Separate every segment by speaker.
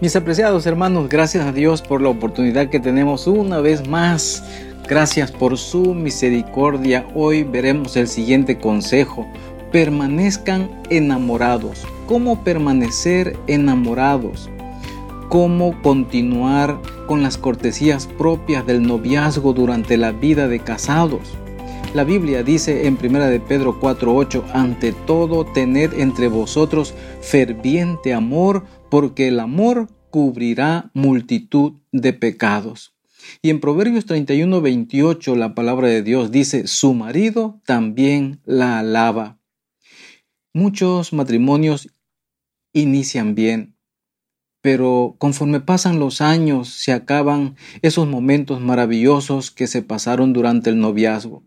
Speaker 1: Mis apreciados hermanos, gracias a Dios por la oportunidad que tenemos una vez más. Gracias por su misericordia. Hoy veremos el siguiente consejo. Permanezcan enamorados. ¿Cómo permanecer enamorados? ¿Cómo continuar con las cortesías propias del noviazgo durante la vida de casados? La Biblia dice en 1 de Pedro 4:8, ante todo tened entre vosotros ferviente amor, porque el amor cubrirá multitud de pecados. Y en Proverbios 31, 28 la palabra de Dios dice, su marido también la alaba. Muchos matrimonios inician bien, pero conforme pasan los años se acaban esos momentos maravillosos que se pasaron durante el noviazgo.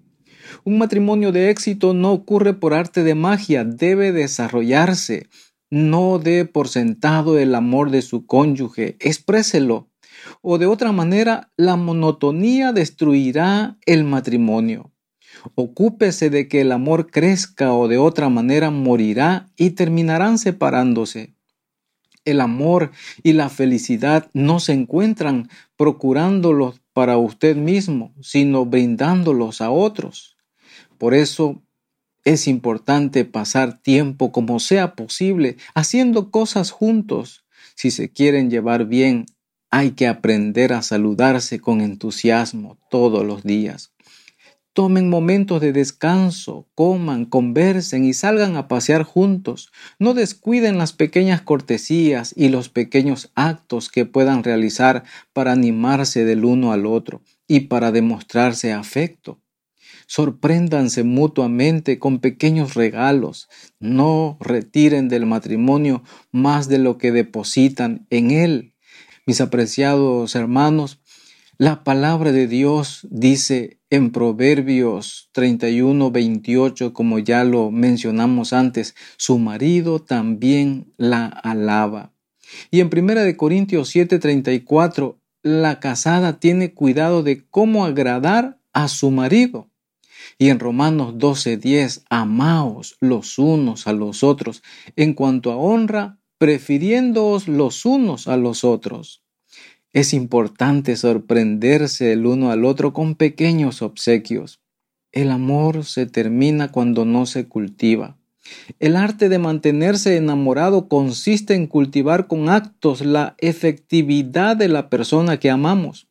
Speaker 1: Un matrimonio de éxito no ocurre por arte de magia, debe desarrollarse, no dé por sentado el amor de su cónyuge, expréselo. O de otra manera, la monotonía destruirá el matrimonio. Ocúpese de que el amor crezca o de otra manera morirá y terminarán separándose. El amor y la felicidad no se encuentran procurándolos para usted mismo, sino brindándolos a otros. Por eso es importante pasar tiempo como sea posible haciendo cosas juntos. Si se quieren llevar bien, hay que aprender a saludarse con entusiasmo todos los días. Tomen momentos de descanso, coman, conversen y salgan a pasear juntos. No descuiden las pequeñas cortesías y los pequeños actos que puedan realizar para animarse del uno al otro y para demostrarse afecto. Sorpréndanse mutuamente con pequeños regalos. No retiren del matrimonio más de lo que depositan en él. Mis apreciados hermanos, la palabra de Dios dice en Proverbios 31, 28, como ya lo mencionamos antes, su marido también la alaba. Y en 1 Corintios 7, 34, la casada tiene cuidado de cómo agradar a su marido. Y en Romanos 12:10, amaos los unos a los otros en cuanto a honra, prefiriéndoos los unos a los otros. Es importante sorprenderse el uno al otro con pequeños obsequios. El amor se termina cuando no se cultiva. El arte de mantenerse enamorado consiste en cultivar con actos la efectividad de la persona que amamos.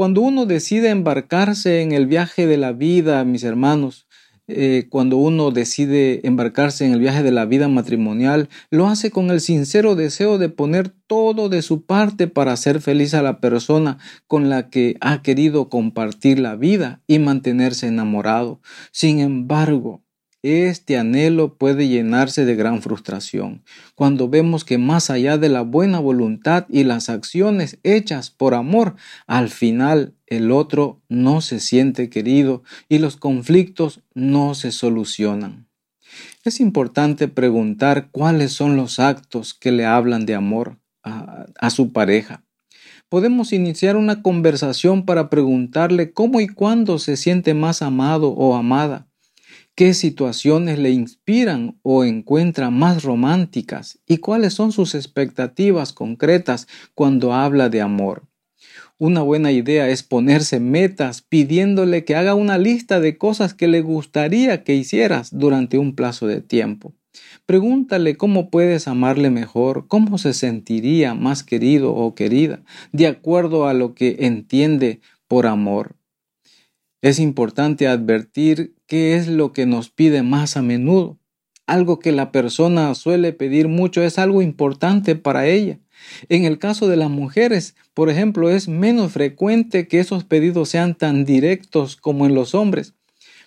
Speaker 1: Cuando uno decide embarcarse en el viaje de la vida, mis hermanos, eh, cuando uno decide embarcarse en el viaje de la vida matrimonial, lo hace con el sincero deseo de poner todo de su parte para hacer feliz a la persona con la que ha querido compartir la vida y mantenerse enamorado. Sin embargo, este anhelo puede llenarse de gran frustración cuando vemos que más allá de la buena voluntad y las acciones hechas por amor, al final el otro no se siente querido y los conflictos no se solucionan. Es importante preguntar cuáles son los actos que le hablan de amor a, su pareja. Podemos iniciar una conversación para preguntarle cómo y cuándo se siente más amado o amada qué situaciones le inspiran o encuentra más románticas y cuáles son sus expectativas concretas cuando habla de amor. Una buena idea es ponerse metas pidiéndole que haga una lista de cosas que le gustaría que hicieras durante un plazo de tiempo. Pregúntale cómo puedes amarle mejor, cómo se sentiría más querido o querida, de acuerdo a lo que entiende por amor. Es importante advertir qué es lo que nos pide más a menudo. Algo que la persona suele pedir mucho es algo importante para ella. En el caso de las mujeres, por ejemplo, es menos frecuente que esos pedidos sean tan directos como en los hombres,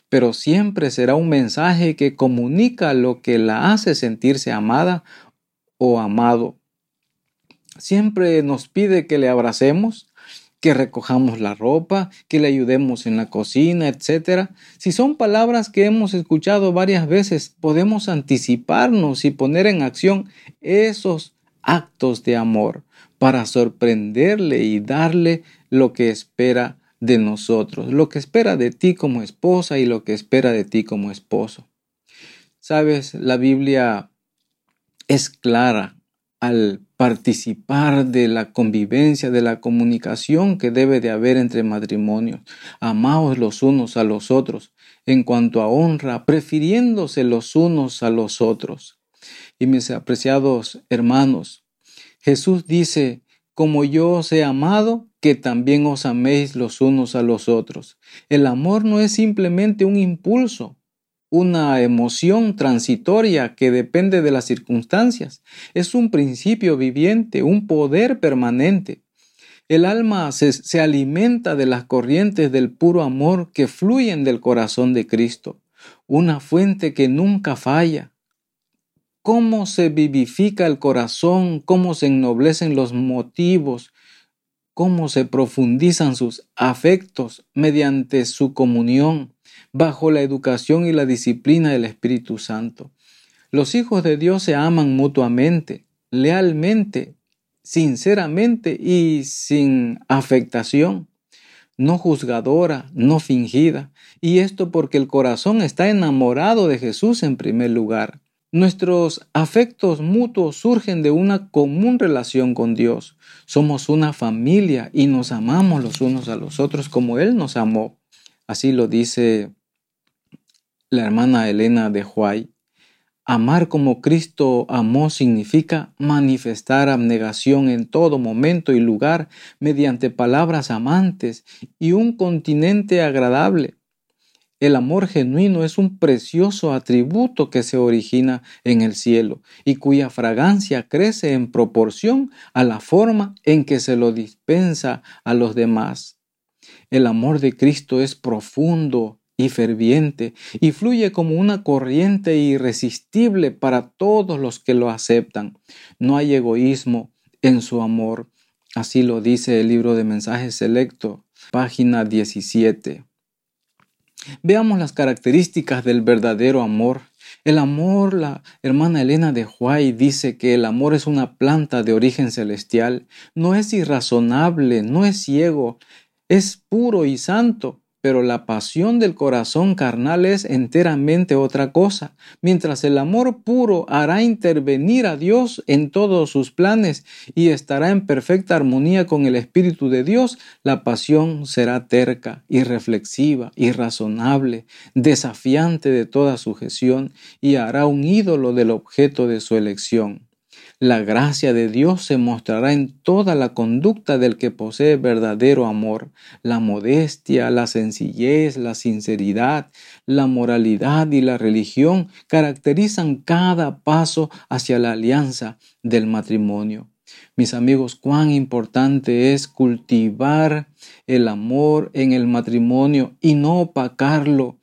Speaker 1: pero siempre será un mensaje que comunica lo que la hace sentirse amada o amado. Siempre nos pide que le abracemos, que recojamos la ropa, que le ayudemos en la cocina, etc. Si son palabras que hemos escuchado varias veces, podemos anticiparnos y poner en acción esos actos de amor para sorprenderle y darle lo que espera de nosotros, lo que espera de ti como esposa y lo que espera de ti como esposo. Sabes, la Biblia es clara al participar de la convivencia, de la comunicación que debe de haber entre matrimonios. Amaos los unos a los otros en cuanto a honra, prefiriéndose los unos a los otros. Y mis apreciados hermanos, Jesús dice, como yo os he amado, que también os améis los unos a los otros. El amor no es simplemente un impulso, una emoción transitoria que depende de las circunstancias. Es un principio viviente, un poder permanente. El alma se, alimenta de las corrientes del puro amor que fluyen del corazón de Cristo, una fuente que nunca falla. Cómo se vivifica el corazón, cómo se ennoblecen los motivos, cómo se profundizan sus afectos mediante su comunión bajo la educación y la disciplina del Espíritu Santo. Los hijos de Dios se aman mutuamente, lealmente, sinceramente y sin afectación, no juzgadora, no fingida, y esto porque el corazón está enamorado de Jesús en primer lugar. Nuestros afectos mutuos surgen de una común relación con Dios. Somos una familia y nos amamos los unos a los otros como Él nos amó. Así lo dice la hermana Elena de Huay, amar como Cristo amó significa manifestar abnegación en todo momento y lugar mediante palabras amantes y un continente agradable. El amor genuino es un precioso atributo que se origina en el cielo y cuya fragancia crece en proporción a la forma en que se lo dispensa a los demás. El amor de Cristo es profundo, y ferviente y fluye como una corriente irresistible para todos los que lo aceptan. No hay egoísmo en su amor. Así lo dice el libro de mensajes selecto, página 17. Veamos las características del verdadero amor. El amor, la hermana Elena de Huay dice que el amor es una planta de origen celestial, no es irrazonable, no es ciego, es puro y santo pero la pasión del corazón carnal es enteramente otra cosa. Mientras el amor puro hará intervenir a Dios en todos sus planes y estará en perfecta armonía con el Espíritu de Dios, la pasión será terca, irreflexiva, irrazonable, desafiante de toda sujeción y hará un ídolo del objeto de su elección. La gracia de Dios se mostrará en toda la conducta del que posee verdadero amor. La modestia, la sencillez, la sinceridad, la moralidad y la religión caracterizan cada paso hacia la alianza del matrimonio. Mis amigos, cuán importante es cultivar el amor en el matrimonio y no opacarlo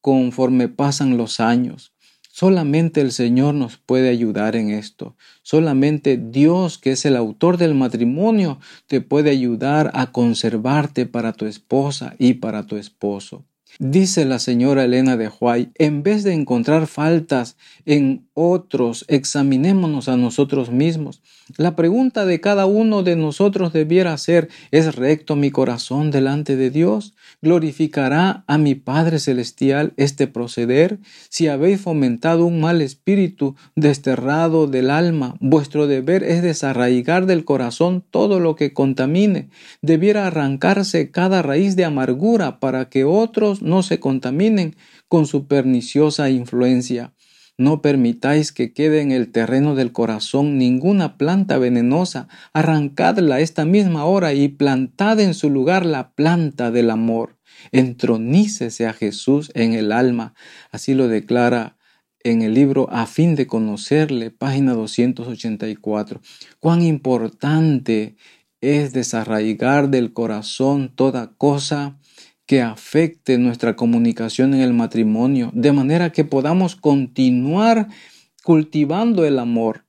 Speaker 1: conforme pasan los años. Solamente el Señor nos puede ayudar en esto. Solamente Dios, que es el autor del matrimonio, te puede ayudar a conservarte para tu esposa y para tu esposo. Dice la señora Elena de Huay, en vez de encontrar faltas en otros, examinémonos a nosotros mismos. La pregunta de cada uno de nosotros debiera ser, ¿es recto mi corazón delante de Dios? ¿Glorificará a mi Padre Celestial este proceder? Si habéis fomentado un mal espíritu desterrado del alma, vuestro deber es desarraigar del corazón todo lo que contamine. Debiera arrancarse cada raíz de amargura para que otros no se contaminen con su perniciosa influencia. No permitáis que quede en el terreno del corazón ninguna planta venenosa. Arrancadla esta misma hora y plantad en su lugar la planta del amor. Entronícese a Jesús en el alma. Así lo declara en el libro A fin de conocerle, página 284. Cuán importante es desarraigar del corazón toda cosa que afecte nuestra comunicación en el matrimonio, de manera que podamos continuar cultivando el amor.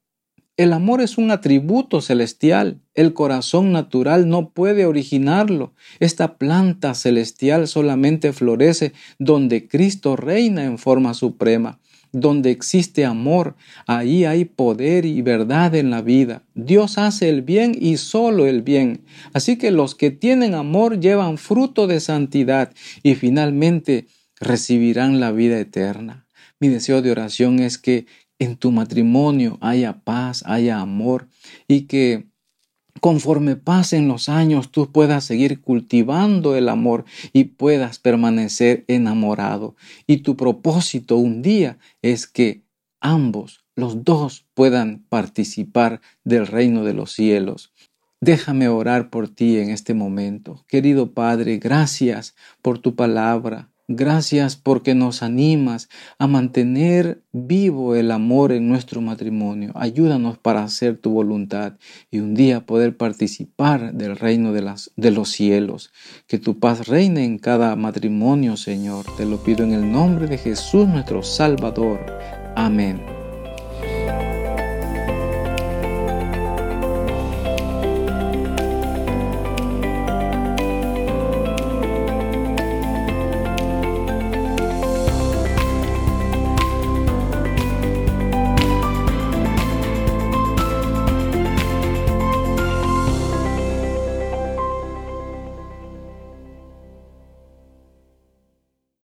Speaker 1: El amor es un atributo celestial. El corazón natural no puede originarlo. Esta planta celestial solamente florece donde Cristo reina en forma suprema. Donde existe amor, ahí hay poder y verdad en la vida. Dios hace el bien y solo el bien. Así que los que tienen amor llevan fruto de santidad y finalmente recibirán la vida eterna. Mi deseo de oración es que en tu matrimonio haya paz, haya amor y que conforme pasen los años tú puedas seguir cultivando el amor y puedas permanecer enamorado. Y tu propósito un día es que ambos, los dos, puedan participar del reino de los cielos. Déjame orar por ti en este momento. Querido Padre, gracias por tu palabra. Gracias porque nos animas a mantener vivo el amor en nuestro matrimonio. Ayúdanos para hacer tu voluntad y un día poder participar del reino de, los cielos. Que tu paz reine en cada matrimonio, Señor. Te lo pido en el nombre de Jesús nuestro Salvador. Amén.